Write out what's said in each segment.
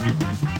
Música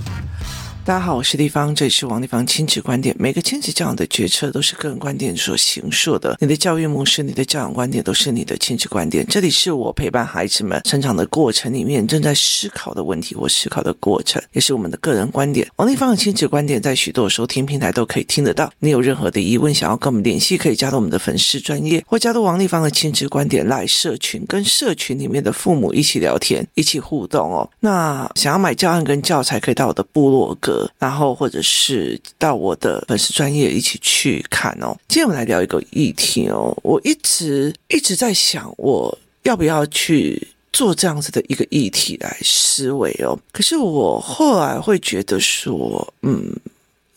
大家好，我是丽芳，这里是王丽芳亲子观点。每个亲子教养的决策都是个人观点所形塑的。你的教育模式、你的教养观点都是你的亲子观点。这里是我陪伴孩子们成长的过程里面正在思考的问题或思考的过程，也是我们的个人观点。王丽芳的亲子观点在许多收听平台都可以听得到。你有任何的疑问想要跟我们联系，可以加入我们的粉丝专业，或加入王丽芳的亲子观点来社群，跟社群里面的父母一起聊天，一起互动哦。那想要买教案跟教材，可以到我的部落格，然后或者。是到我的粉丝专业一起去看哦。今天我们来聊一个议题哦。我一直一直在想，我要不要去做这样子的一个议题来思维哦。可是我后来会觉得说，嗯，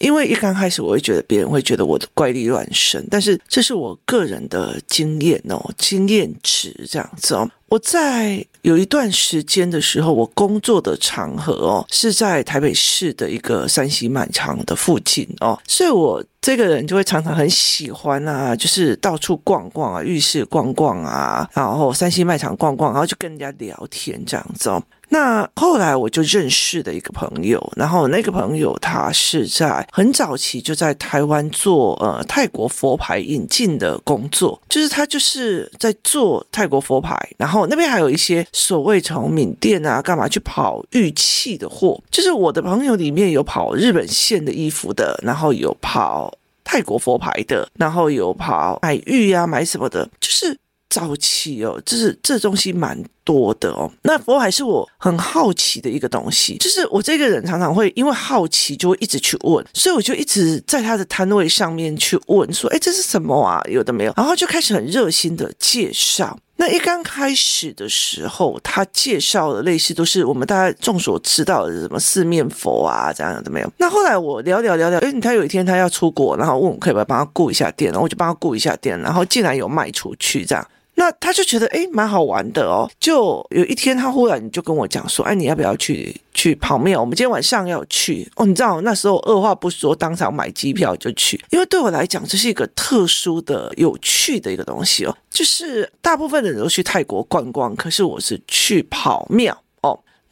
因为一刚开始我会觉得别人会觉得我的怪力乱神，但是这是我个人的经验哦，经验值这样子哦。我在有一段时间的时候，我工作的场合哦，是在台北市的一个山西卖场的附近哦，所以我这个人就会常常很喜欢啊，就是到处逛逛啊，浴室逛逛啊，然后山西卖场逛逛，然后就跟人家聊天这样子哦。那后来我就认识了一个朋友，然后那个朋友他是在很早期就在台湾做呃泰国佛牌引进的工作，就是他就是在做泰国佛牌，然后那边还有一些所谓从缅甸啊干嘛去跑玉器的货，就是我的朋友里面有跑日本线的衣服的，然后有跑泰国佛牌的，然后有跑买玉啊买什么的，就是。早期哦，就是这东西蛮多的哦。那佛海是我很好奇的一个东西，就是我这个人常常会因为好奇就会一直去问，所以我就一直在他的摊位上面去问说：“哎，这是什么啊？有的没有？”然后就开始很热心的介绍。那一刚开始的时候，他介绍的类似都是我们大家众所知道的什么四面佛啊，这样的没有。那后来我聊聊聊聊，诶，他有一天他要出国，然后问我可不可以帮他顾一下店，然后我就帮他顾一下店，然后竟然有卖出去这样。那他就觉得诶蛮好玩的哦。就有一天，他忽然就跟我讲说：“哎，你要不要去去跑庙？我们今天晚上要去哦。”你知道那时候二话不说，当场买机票就去。因为对我来讲，这是一个特殊的、有趣的一个东西哦。就是大部分的人都去泰国观光，可是我是去跑庙。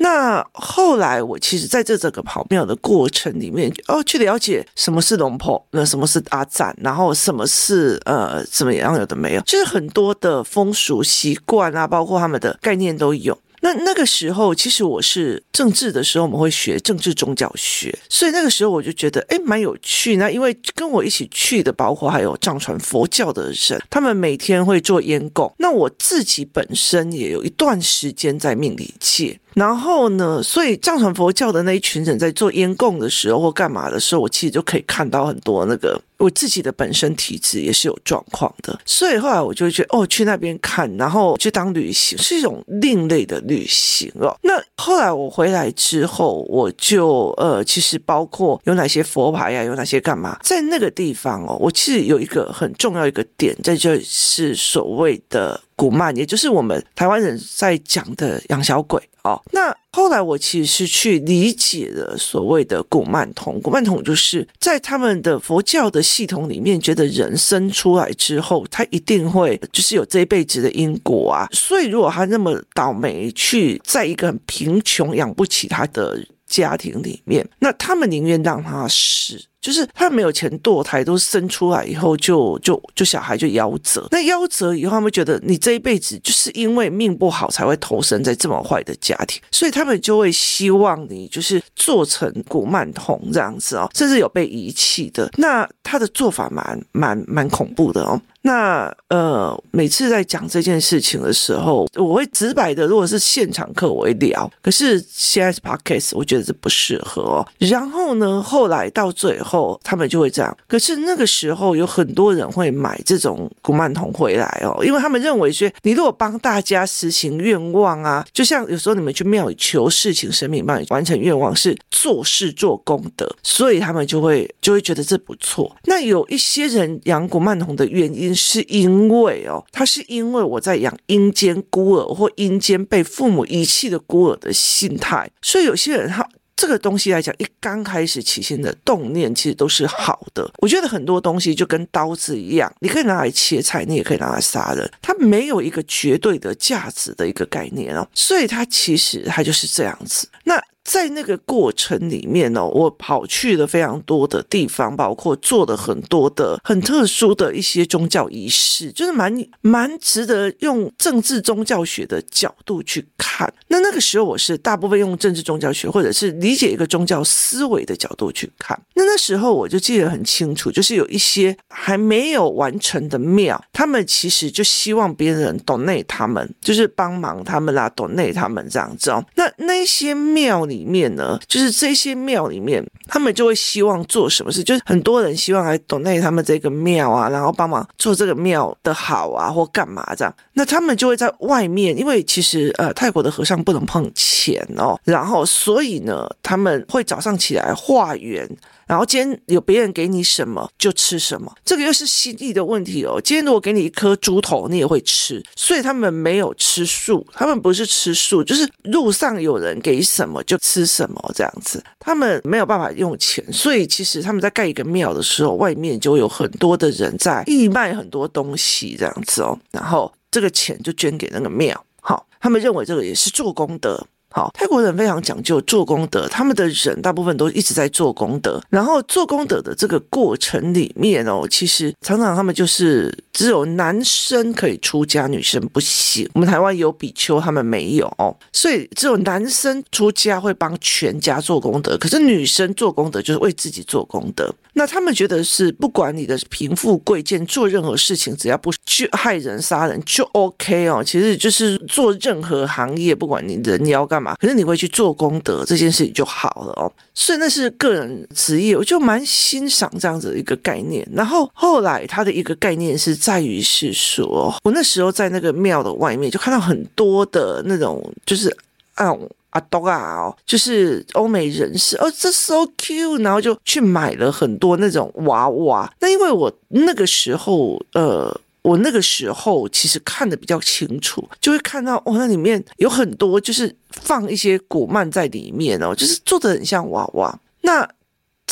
那后来，我其实在这整个跑庙的过程里面，哦，去了解什么是龙婆，那什么是阿赞，然后什么是呃怎么样，有的没有，就是很多的风俗习惯啊，包括他们的概念都有。那那个时候，其实我是政治的时候，我们会学政治宗教学，所以那个时候我就觉得，诶，蛮有趣。那因为跟我一起去的，包括还有藏传佛教的人，他们每天会做烟供。那我自己本身也有一段时间在命理界。然后呢，所以藏传佛教的那一群人在做烟供的时候或干嘛的时候，我其实就可以看到很多那个我自己的本身体质也是有状况的。所以后来我就觉得，哦，去那边看，然后去当旅行是一种另类的旅行哦。那后来我回来之后，我就呃，其实包括有哪些佛牌呀，有哪些干嘛，在那个地方哦，我其实有一个很重要一个点，这就是所谓的。古曼，也就是我们台湾人在讲的养小鬼哦。那后来我其实是去理解了所谓的古曼童。古曼童就是在他们的佛教的系统里面，觉得人生出来之后，他一定会就是有这一辈子的因果啊。所以如果他那么倒霉，去在一个很贫穷养不起他的家庭里面，那他们宁愿让他死。就是他没有钱堕胎，都生出来以后就就就小孩就夭折。那夭折以后，他们觉得你这一辈子就是因为命不好才会投生在这么坏的家庭，所以他们就会希望你就是做成古曼童这样子哦，甚至有被遗弃的。那他的做法蛮蛮蛮恐怖的哦。那呃，每次在讲这件事情的时候，我会直白的，如果是现场课，我会聊。可是现在是 podcast，我觉得这不适合哦。然后呢，后来到最后，他们就会这样。可是那个时候，有很多人会买这种古曼童回来哦，因为他们认为说，你如果帮大家实行愿望啊，就像有时候你们去庙里求事情，神明帮你完成愿望，是做事做功德，所以他们就会就会觉得这不错。那有一些人养古曼童的原因。是因为哦，他是因为我在养阴间孤儿或阴间被父母遗弃的孤儿的心态，所以有些人他这个东西来讲，一刚开始起心的动念其实都是好的。我觉得很多东西就跟刀子一样，你可以拿来切菜，你也可以拿来杀人，它没有一个绝对的价值的一个概念哦，所以它其实它就是这样子。那在那个过程里面哦，我跑去了非常多的地方，包括做了很多的很特殊的一些宗教仪式，就是蛮蛮值得用政治宗教学的角度去看。那那个时候我是大部分用政治宗教学或者是理解一个宗教思维的角度去看。那那时候我就记得很清楚，就是有一些还没有完成的庙，他们其实就希望别人 donate 他们，就是帮忙他们啦，donate 他们这样子哦。那那些庙里面呢，就是这些庙里面，他们就会希望做什么事？就是很多人希望来懂内他们这个庙啊，然后帮忙做这个庙的好啊，或干嘛这样。那他们就会在外面，因为其实呃，泰国的和尚不能碰钱哦，然后所以呢，他们会早上起来化缘。然后今天有别人给你什么就吃什么，这个又是心意的问题哦。今天如果给你一颗猪头，你也会吃，所以他们没有吃素，他们不是吃素，就是路上有人给什么就吃什么这样子。他们没有办法用钱，所以其实他们在盖一个庙的时候，外面就有很多的人在义卖很多东西这样子哦。然后这个钱就捐给那个庙，好，他们认为这个也是做功德。好，泰国人非常讲究做功德，他们的人大部分都一直在做功德。然后做功德的这个过程里面哦，其实常常他们就是只有男生可以出家，女生不行。我们台湾有比丘，他们没有，所以只有男生出家会帮全家做功德，可是女生做功德就是为自己做功德。那他们觉得是不管你的贫富贵贱，做任何事情只要不去害人杀人就 OK 哦。其实就是做任何行业，不管你人你要干嘛，可是你会去做功德这件事情就好了哦。所以那是个人职业，我就蛮欣赏这样子的一个概念。然后后来他的一个概念是在于是说，我那时候在那个庙的外面就看到很多的那种，就是啊。啊，都啊，就是欧美人士哦，这 so cute，然后就去买了很多那种娃娃。那因为我那个时候，呃，我那个时候其实看得比较清楚，就会看到哦，那里面有很多就是放一些古曼在里面哦，就是做得很像娃娃。那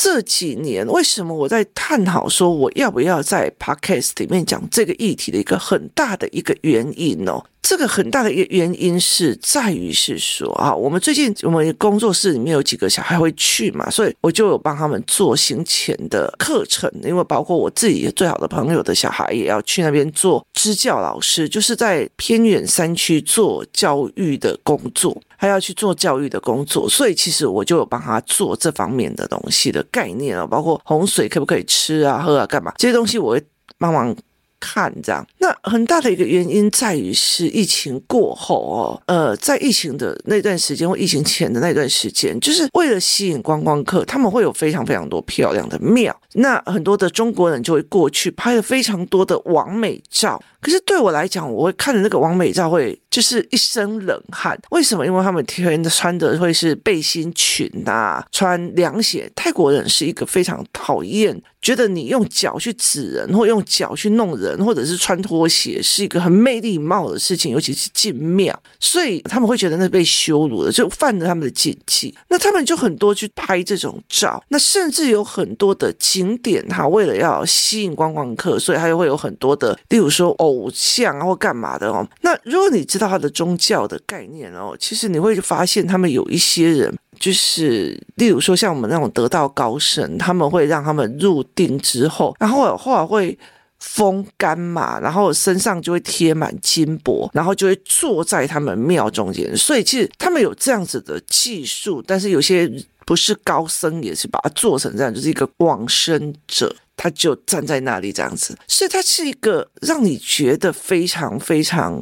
这几年为什么我在探讨说我要不要在 podcast 里面讲这个议题的一个很大的一个原因哦？这个很大的一个原因是在于是说啊，我们最近我们工作室里面有几个小孩会去嘛，所以我就有帮他们做行前的课程，因为包括我自己最好的朋友的小孩也要去那边做支教老师，就是在偏远山区做教育的工作，还要去做教育的工作，所以其实我就有帮他做这方面的东西的概念啊，包括洪水可不可以吃啊、喝啊、干嘛这些东西，我会帮忙。看这样，那很大的一个原因在于是疫情过后哦，呃，在疫情的那段时间或疫情前的那段时间，就是为了吸引观光客，他们会有非常非常多漂亮的庙，那很多的中国人就会过去拍了非常多的完美照。可是对我来讲，我会看着那个完美照会就是一身冷汗。为什么？因为他们天穿的会是背心裙啊，穿凉鞋。泰国人是一个非常讨厌，觉得你用脚去指人，或用脚去弄人，或者是穿拖鞋，是一个很没礼貌的事情，尤其是进庙，所以他们会觉得那被羞辱了，就犯了他们的禁忌。那他们就很多去拍这种照，那甚至有很多的景点，他为了要吸引观光客，所以他就会有很多的，例如说。偶像啊，或干嘛的哦？那如果你知道他的宗教的概念哦，其实你会发现他们有一些人，就是例如说像我们那种得道高僧，他们会让他们入定之后，然后后来会风干嘛，然后身上就会贴满金箔，然后就会坐在他们庙中间。所以其实他们有这样子的技术，但是有些不是高僧，也是把它做成这样，就是一个往生者。他就站在那里这样子，所以他是一个让你觉得非常非常，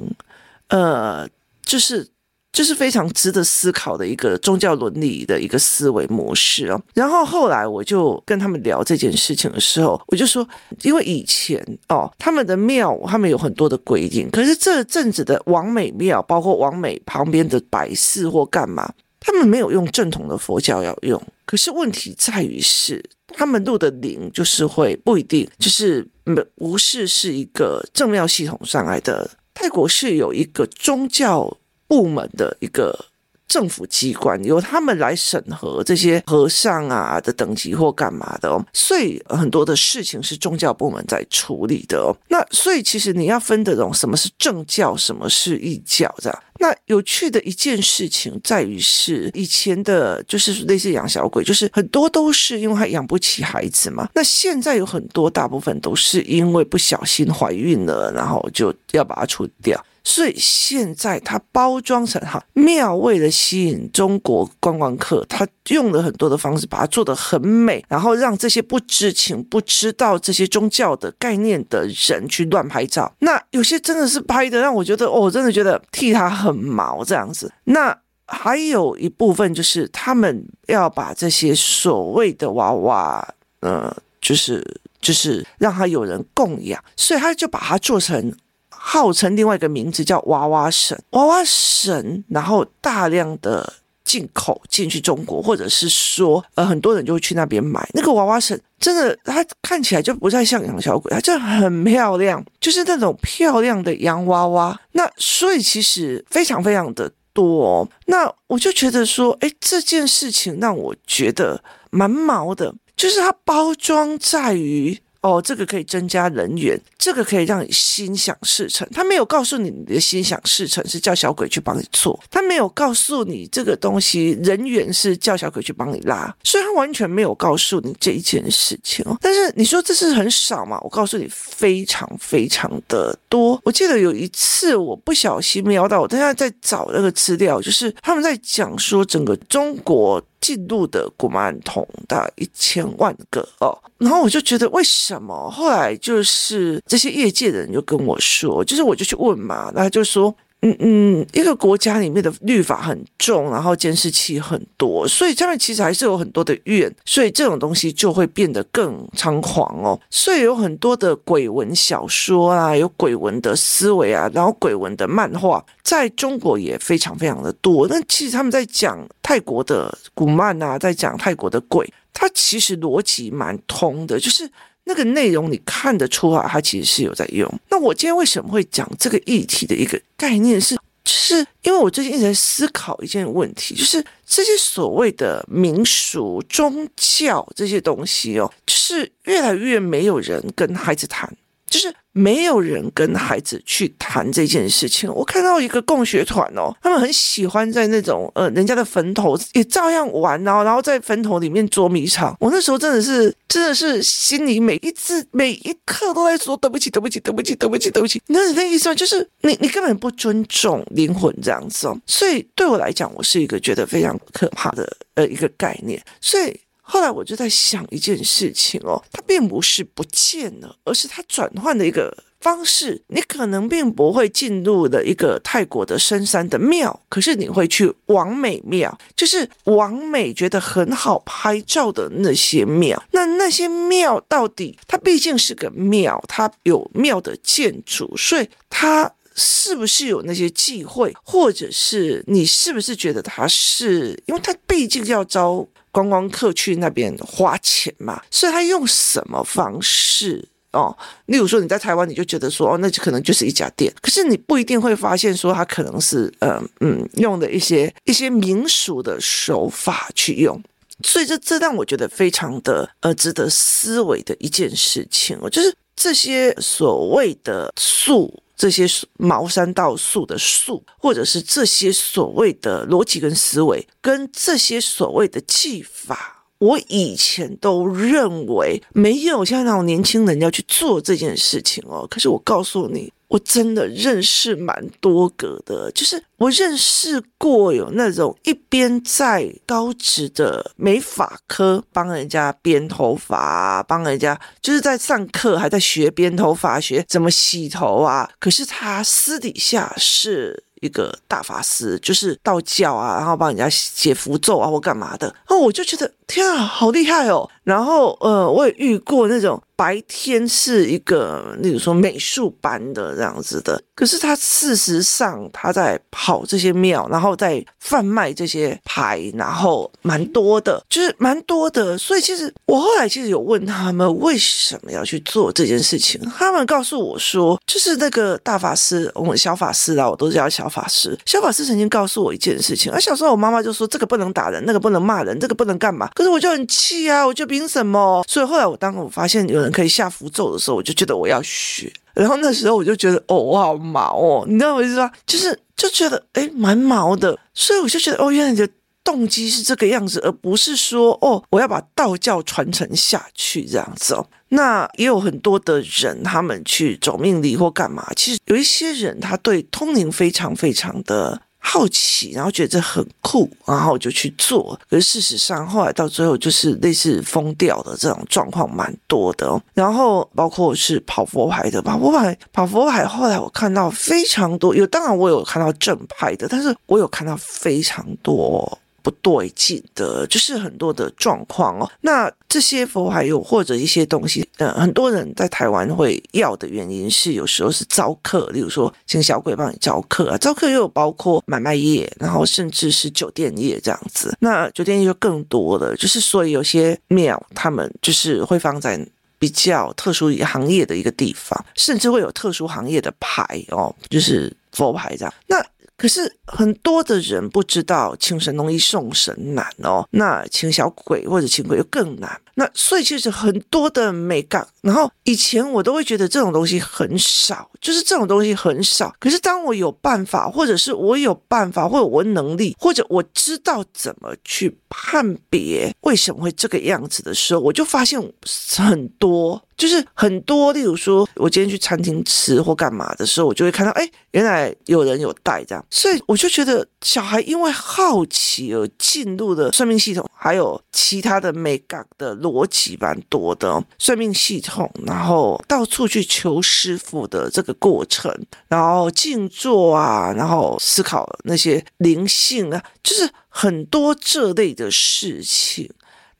呃，就是就是非常值得思考的一个宗教伦理的一个思维模式哦。然后后来我就跟他们聊这件事情的时候，我就说，因为以前哦，他们的庙他们有很多的规定，可是这阵子的王美庙，包括王美旁边的摆饰或干嘛，他们没有用正统的佛教要用，可是问题在于是。他们录的灵就是会不一定，就是不是是一个正庙系统上来的。泰国是有一个宗教部门的一个政府机关，由他们来审核这些和尚啊的等级或干嘛的哦。所以很多的事情是宗教部门在处理的哦。那所以其实你要分得懂什么是政教，什么是异教，这样。那有趣的一件事情在于是以前的，就是类似养小鬼，就是很多都是因为他养不起孩子嘛。那现在有很多大部分都是因为不小心怀孕了，然后就要把它处理掉。所以现在它包装成哈庙，为了吸引中国观光客，他用了很多的方式把它做得很美，然后让这些不知情、不知道这些宗教的概念的人去乱拍照。那有些真的是拍的让我觉得，哦，我真的觉得替他很毛这样子。那还有一部分就是他们要把这些所谓的娃娃，呃，就是就是让他有人供养，所以他就把它做成。号称另外一个名字叫娃娃神，娃娃神，然后大量的进口进去中国，或者是说，呃，很多人就会去那边买那个娃娃神，真的，它看起来就不太像养小鬼，它就很漂亮，就是那种漂亮的洋娃娃。那所以其实非常非常的多，那我就觉得说，哎，这件事情让我觉得蛮毛的，就是它包装在于。哦，这个可以增加人缘，这个可以让你心想事成。他没有告诉你你的心想事成是叫小鬼去帮你做，他没有告诉你这个东西人缘是叫小鬼去帮你拉，所以他完全没有告诉你这一件事情哦。但是你说这是很少吗？我告诉你，非常非常的多。我记得有一次我不小心瞄到，我现在在找那个资料，就是他们在讲说整个中国。进入的古曼童大概一千万个哦，然后我就觉得为什么？后来就是这些业界的人就跟我说，就是我就去问嘛，那他就说。嗯嗯，一个国家里面的律法很重，然后监视器很多，所以他们其实还是有很多的怨，所以这种东西就会变得更猖狂哦。所以有很多的鬼文小说啊，有鬼文的思维啊，然后鬼文的漫画，在中国也非常非常的多。那其实他们在讲泰国的古曼啊，在讲泰国的鬼，它其实逻辑蛮通的，就是。那个内容你看得出来，它其实是有在用。那我今天为什么会讲这个议题的一个概念是，就是因为我最近一直在思考一件问题，就是这些所谓的民俗、宗教这些东西哦，就是越来越没有人跟孩子谈，就是。没有人跟孩子去谈这件事情。我看到一个共学团哦，他们很喜欢在那种呃人家的坟头也照样玩哦，然后在坟头里面捉迷藏。我那时候真的是真的是心里每一次每一刻都在说对不起对不起对不起对不起对不起。那你的意思吗？就是你你根本不尊重灵魂这样子哦。所以对我来讲，我是一个觉得非常可怕的呃一个概念。所以。后来我就在想一件事情哦，它并不是不见了，而是它转换的一个方式。你可能并不会进入了一个泰国的深山的庙，可是你会去王美庙，就是王美觉得很好拍照的那些庙。那那些庙到底，它毕竟是个庙，它有庙的建筑，所以它是不是有那些忌讳，或者是你是不是觉得它是，因为它毕竟要招。观光客去那边花钱嘛，所以他用什么方式哦？例如说你在台湾，你就觉得说哦，那就可能就是一家店，可是你不一定会发现说他可能是呃嗯用的一些一些民俗的手法去用，所以这这让我觉得非常的呃值得思维的一件事情哦，就是这些所谓的素。这些茅山道术的术，或者是这些所谓的逻辑跟思维，跟这些所谓的技法，我以前都认为没有像那种年轻人要去做这件事情哦。可是我告诉你。我真的认识蛮多个的，就是我认识过有那种一边在高职的美发科帮人家编头发，帮人家就是在上课还在学编头发，学怎么洗头啊。可是他私底下是一个大法师，就是道教啊，然后帮人家写符咒啊或干嘛的。哦，我就觉得天啊，好厉害哦！然后呃，我也遇过那种。白天是一个，例如说美术班的这样子的，可是他事实上他在跑这些庙，然后在贩卖这些牌，然后蛮多的，就是蛮多的。所以其实我后来其实有问他们为什么要去做这件事情，他们告诉我说，就是那个大法师，我们小法师啊，我都叫小法师。小法师曾经告诉我一件事情，而小时候我妈妈就说这个不能打人，那个不能骂人，这个不能干嘛。可是我就很气啊，我就凭什么？所以后来我当我发现有人。可以下符咒的时候，我就觉得我要学。然后那时候我就觉得，哦，我好毛哦，你知道我意思吗？就是就觉得，哎，蛮毛的。所以我就觉得，哦，原来你的动机是这个样子，而不是说，哦，我要把道教传承下去这样子哦。那也有很多的人，他们去走命理或干嘛。其实有一些人，他对通灵非常非常的。好奇，然后觉得这很酷，然后就去做。可是事实上，后来到最后就是类似疯掉的这种状况蛮多的。然后包括是跑佛牌的，跑佛牌，跑佛牌。后来我看到非常多，有当然我有看到正派的，但是我有看到非常多。不对劲的，就是很多的状况哦。那这些佛牌有或者一些东西，呃，很多人在台湾会要的原因是，有时候是招客，例如说请小鬼帮你招客啊，招客又有包括买卖业，然后甚至是酒店业这样子。那酒店业就更多了，就是所以有些庙他们就是会放在比较特殊行业的一个地方，甚至会有特殊行业的牌哦，就是佛牌这样。那可是很多的人不知道请神容易送神难哦，那请小鬼或者请鬼又更难。那所以其实很多的美感，然后以前我都会觉得这种东西很少，就是这种东西很少。可是当我有办法，或者是我有办法，或者我能力，或者我知道怎么去判别为什么会这个样子的时候，我就发现很多。就是很多，例如说，我今天去餐厅吃或干嘛的时候，我就会看到，哎，原来有人有带这样，所以我就觉得小孩因为好奇而进入的算命系统，还有其他的美感的逻辑蛮多的算命系统，然后到处去求师傅的这个过程，然后静坐啊，然后思考那些灵性啊，就是很多这类的事情。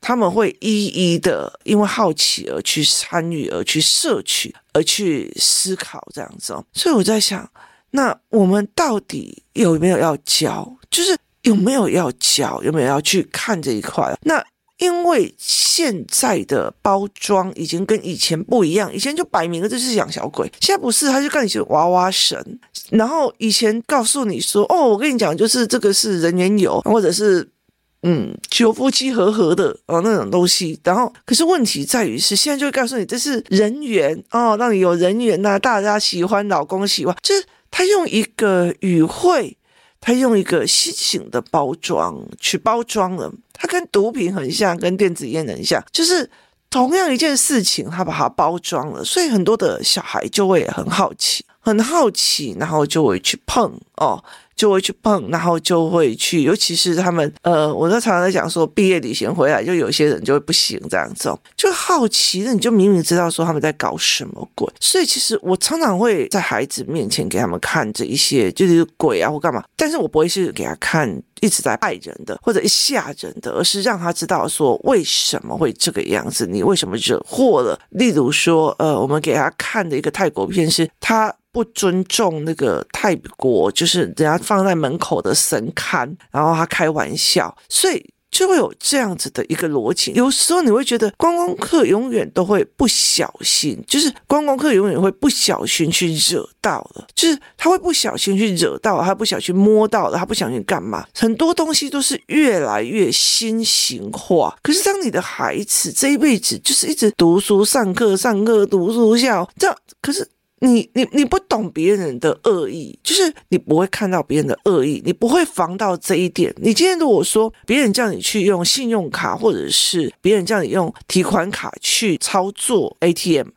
他们会一一的因为好奇而去参与，而去摄取，而去思考这样子哦。所以我在想，那我们到底有没有要教？就是有没有要教？有没有要去看这一块？那因为现在的包装已经跟以前不一样，以前就摆明了这是养小鬼，现在不是，他就告诉你娃娃神。然后以前告诉你说，哦，我跟你讲，就是这个是人缘有，或者是。嗯，求夫妻和和的哦，那种东西。然后，可是问题在于是，现在就会告诉你这是人缘哦，让你有人缘呐，大家喜欢，老公喜欢。就是他用一个语汇，他用一个新型的包装去包装了。它跟毒品很像，跟电子烟很像，就是同样一件事情，他把它包装了。所以很多的小孩就会很好奇，很好奇，然后就会去碰哦。就会去碰，然后就会去，尤其是他们，呃，我都常常在讲说，毕业旅行回来，就有些人就会不行这样子，就好奇的，你就明明知道说他们在搞什么鬼，所以其实我常常会在孩子面前给他们看这一些，就是鬼啊或干嘛，但是我不会是给他看一直在害人的或者一吓人的，而是让他知道说为什么会这个样子，你为什么惹祸了。例如说，呃，我们给他看的一个泰国片是他。不尊重那个泰国，就是人家放在门口的神龛，然后他开玩笑，所以就会有这样子的一个逻辑。有时候你会觉得观光客永远都会不小心，就是观光客永远会不小心去惹到了，就是他会不小心去惹到，他不小心摸到了，他不小心干嘛？很多东西都是越来越新型化。可是当你的孩子这一辈子就是一直读书、上课、上课、读书校，这样，可是。你你你不懂别人的恶意，就是你不会看到别人的恶意，你不会防到这一点。你今天如果说别人叫你去用信用卡，或者是别人叫你用提款卡去操作 ATM。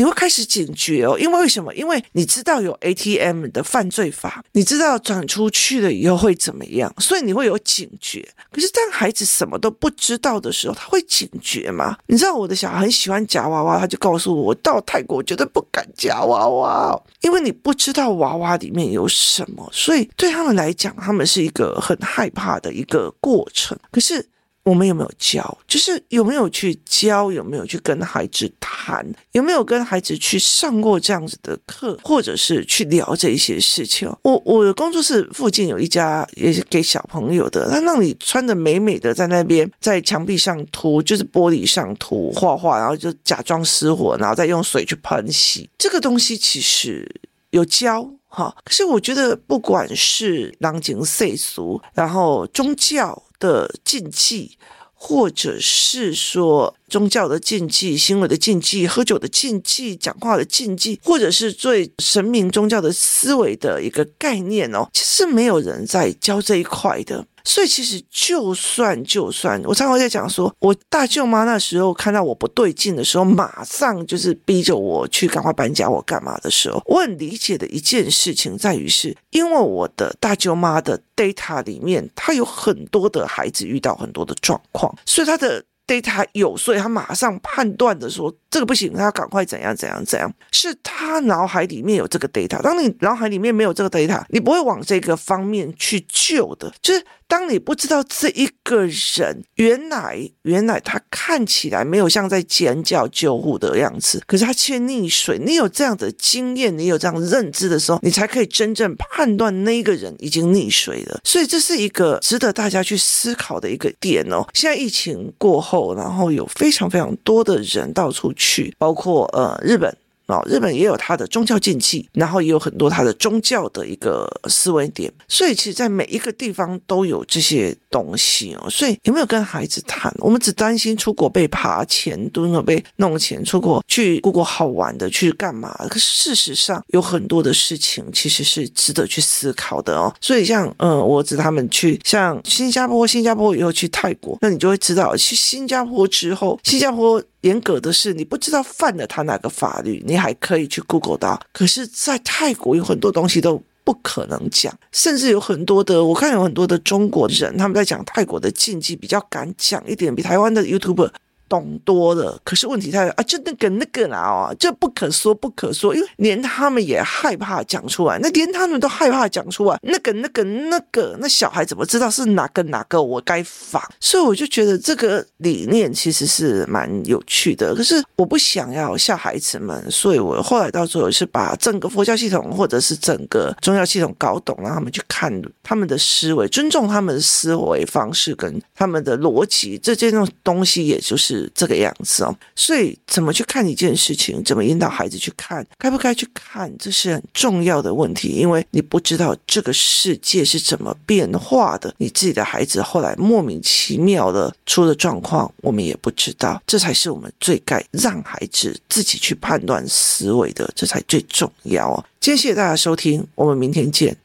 你会开始警觉哦，因为为什么？因为你知道有 ATM 的犯罪法，你知道转出去了以后会怎么样，所以你会有警觉。可是当孩子什么都不知道的时候，他会警觉吗？你知道我的小孩很喜欢夹娃娃，他就告诉我，我到泰国绝对不敢夹娃娃，因为你不知道娃娃里面有什么，所以对他们来讲，他们是一个很害怕的一个过程。可是。我们有没有教？就是有没有去教？有没有去跟孩子谈？有没有跟孩子去上过这样子的课，或者是去聊这一些事情？我我的工作室附近有一家也是给小朋友的，他让你穿的美美的在那边，在墙壁上涂，就是玻璃上涂画画，然后就假装失火，然后再用水去喷洗。这个东西其实有教。哈，可是我觉得，不管是人情世俗，然后宗教的禁忌，或者是说宗教的禁忌、行为的禁忌、喝酒的禁忌、讲话的禁忌，或者是最神明宗教的思维的一个概念哦，其实没有人在教这一块的。所以其实就算就算，我常常在讲说，我大舅妈那时候看到我不对劲的时候，马上就是逼着我去赶快搬家，我干嘛的时候，我很理解的一件事情在于是，因为我的大舅妈的 data 里面，她有很多的孩子遇到很多的状况，所以她的。Data 有，所以他马上判断的说这个不行，他要赶快怎样怎样怎样，是他脑海里面有这个 data。当你脑海里面没有这个 data，你不会往这个方面去救的，就是。当你不知道这一个人原来原来他看起来没有像在尖叫救护的样子，可是他却溺水。你有这样的经验，你有这样认知的时候，你才可以真正判断那个人已经溺水了。所以这是一个值得大家去思考的一个点哦。现在疫情过后，然后有非常非常多的人到处去，包括呃日本。啊，日本也有它的宗教禁忌，然后也有很多它的宗教的一个思维点，所以其实，在每一个地方都有这些东西哦。所以有没有跟孩子谈？我们只担心出国被扒钱，蹲了被弄钱，出国去过过好玩的，去干嘛？可事实上，有很多的事情其实是值得去思考的哦。所以像嗯，我指他们去像新加坡，新加坡以后去泰国，那你就会知道去新加坡之后，新加坡。严格的是，你不知道犯了他哪个法律，你还可以去 Google 到。可是，在泰国有很多东西都不可能讲，甚至有很多的，我看有很多的中国人，他们在讲泰国的禁忌，比较敢讲一点，比台湾的 YouTuber。懂多了，可是问题在啊，就那个那个啦啊，这不可说不可说，因为连他们也害怕讲出来，那连他们都害怕讲出来，那个那个那个，那小孩怎么知道是哪个哪个我该仿？所以我就觉得这个理念其实是蛮有趣的，可是我不想要吓孩子们，所以我后来到最后是把整个佛教系统或者是整个宗教系统搞懂，让他们去看他们的思维，尊重他们的思维方式跟他们的逻辑，这这种东西也就是。这个样子哦，所以怎么去看一件事情，怎么引导孩子去看，该不该去看，这是很重要的问题，因为你不知道这个世界是怎么变化的，你自己的孩子后来莫名其妙的出了状况，我们也不知道，这才是我们最该让孩子自己去判断思维的，这才最重要哦。今天谢谢大家收听，我们明天见。